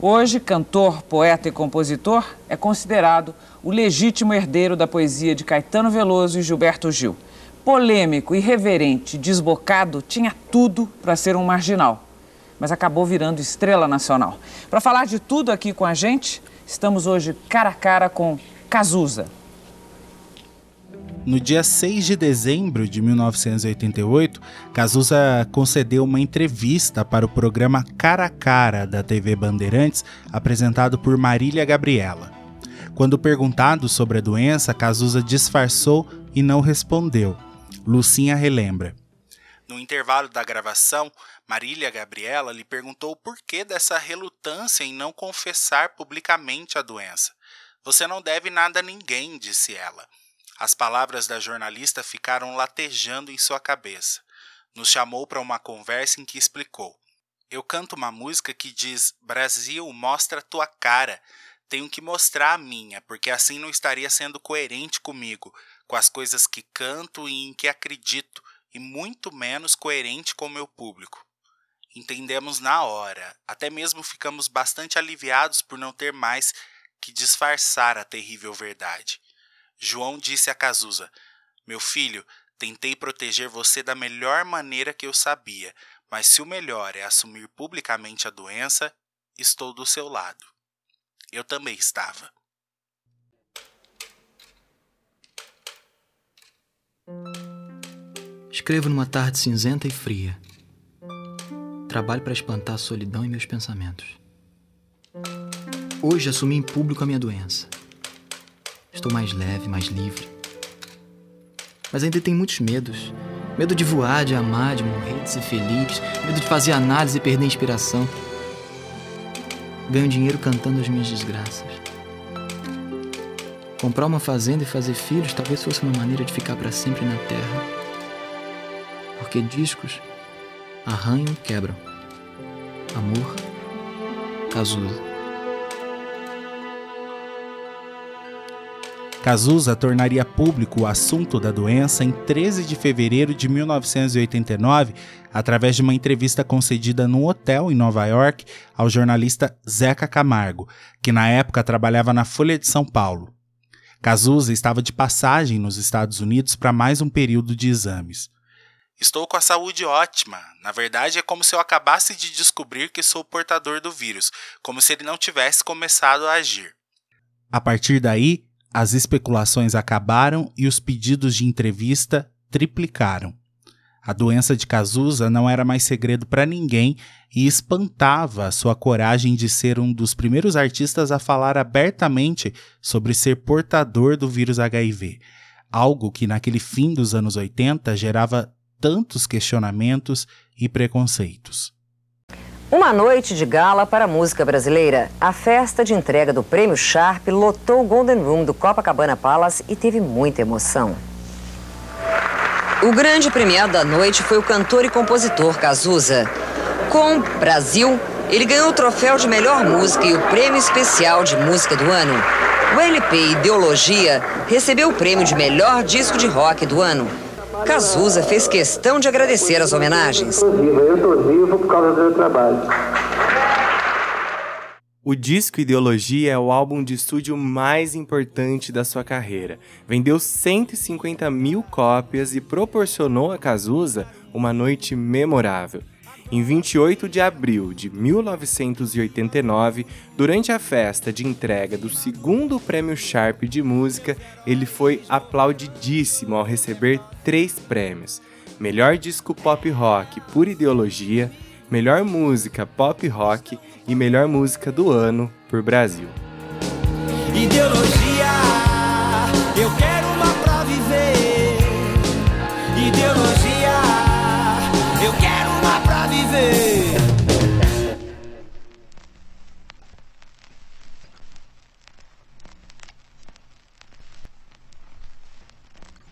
Hoje, cantor, poeta e compositor, é considerado o legítimo herdeiro da poesia de Caetano Veloso e Gilberto Gil. Polêmico, irreverente, desbocado, tinha tudo para ser um marginal mas acabou virando estrela nacional. Para falar de tudo aqui com a gente, estamos hoje cara a cara com Cazuza. No dia 6 de dezembro de 1988, Cazuza concedeu uma entrevista para o programa Cara a Cara da TV Bandeirantes, apresentado por Marília Gabriela. Quando perguntado sobre a doença, Cazuza disfarçou e não respondeu. Lucinha relembra. No intervalo da gravação, Marília Gabriela lhe perguntou o porquê dessa relutância em não confessar publicamente a doença. Você não deve nada a ninguém, disse ela. As palavras da jornalista ficaram latejando em sua cabeça. Nos chamou para uma conversa em que explicou: Eu canto uma música que diz: Brasil, mostra tua cara. Tenho que mostrar a minha, porque assim não estaria sendo coerente comigo, com as coisas que canto e em que acredito, e muito menos coerente com o meu público entendemos na hora, até mesmo ficamos bastante aliviados por não ter mais que disfarçar a terrível verdade. João disse a Cazuza: Meu filho, tentei proteger você da melhor maneira que eu sabia, mas se o melhor é assumir publicamente a doença, estou do seu lado. Eu também estava. Escrevo numa tarde cinzenta e fria trabalho para espantar a solidão em meus pensamentos. Hoje assumi em público a minha doença. Estou mais leve, mais livre. Mas ainda tenho muitos medos. Medo de voar, de amar, de morrer, de ser feliz. Medo de fazer análise e perder a inspiração. Ganho dinheiro cantando as minhas desgraças. Comprar uma fazenda e fazer filhos talvez fosse uma maneira de ficar para sempre na terra. Porque discos arranham e quebram. Amor, Cazuza. Cazuza tornaria público o assunto da doença em 13 de fevereiro de 1989, através de uma entrevista concedida num hotel em Nova York ao jornalista Zeca Camargo, que na época trabalhava na Folha de São Paulo. Cazuza estava de passagem nos Estados Unidos para mais um período de exames. Estou com a saúde ótima. Na verdade, é como se eu acabasse de descobrir que sou portador do vírus, como se ele não tivesse começado a agir. A partir daí, as especulações acabaram e os pedidos de entrevista triplicaram. A doença de Cazuza não era mais segredo para ninguém e espantava sua coragem de ser um dos primeiros artistas a falar abertamente sobre ser portador do vírus HIV, algo que naquele fim dos anos 80 gerava tantos questionamentos e preconceitos. Uma noite de gala para a música brasileira. A festa de entrega do Prêmio Sharp lotou o Golden Room do Copacabana Palace e teve muita emoção. O grande premiado da noite foi o cantor e compositor Cazuza. Com Brasil, ele ganhou o troféu de melhor música e o prêmio especial de música do ano. O LP Ideologia recebeu o prêmio de melhor disco de rock do ano. Cazuza fez questão de agradecer as homenagens. Eu estou vivo por causa do meu trabalho. O disco Ideologia é o álbum de estúdio mais importante da sua carreira. Vendeu 150 mil cópias e proporcionou a Cazuza uma noite memorável. Em 28 de abril de 1989, durante a festa de entrega do segundo Prêmio Sharp de Música, ele foi aplaudidíssimo ao receber três prêmios: Melhor Disco Pop Rock por Ideologia, Melhor Música Pop Rock e Melhor Música do Ano por Brasil. Ideologia, Ideologia,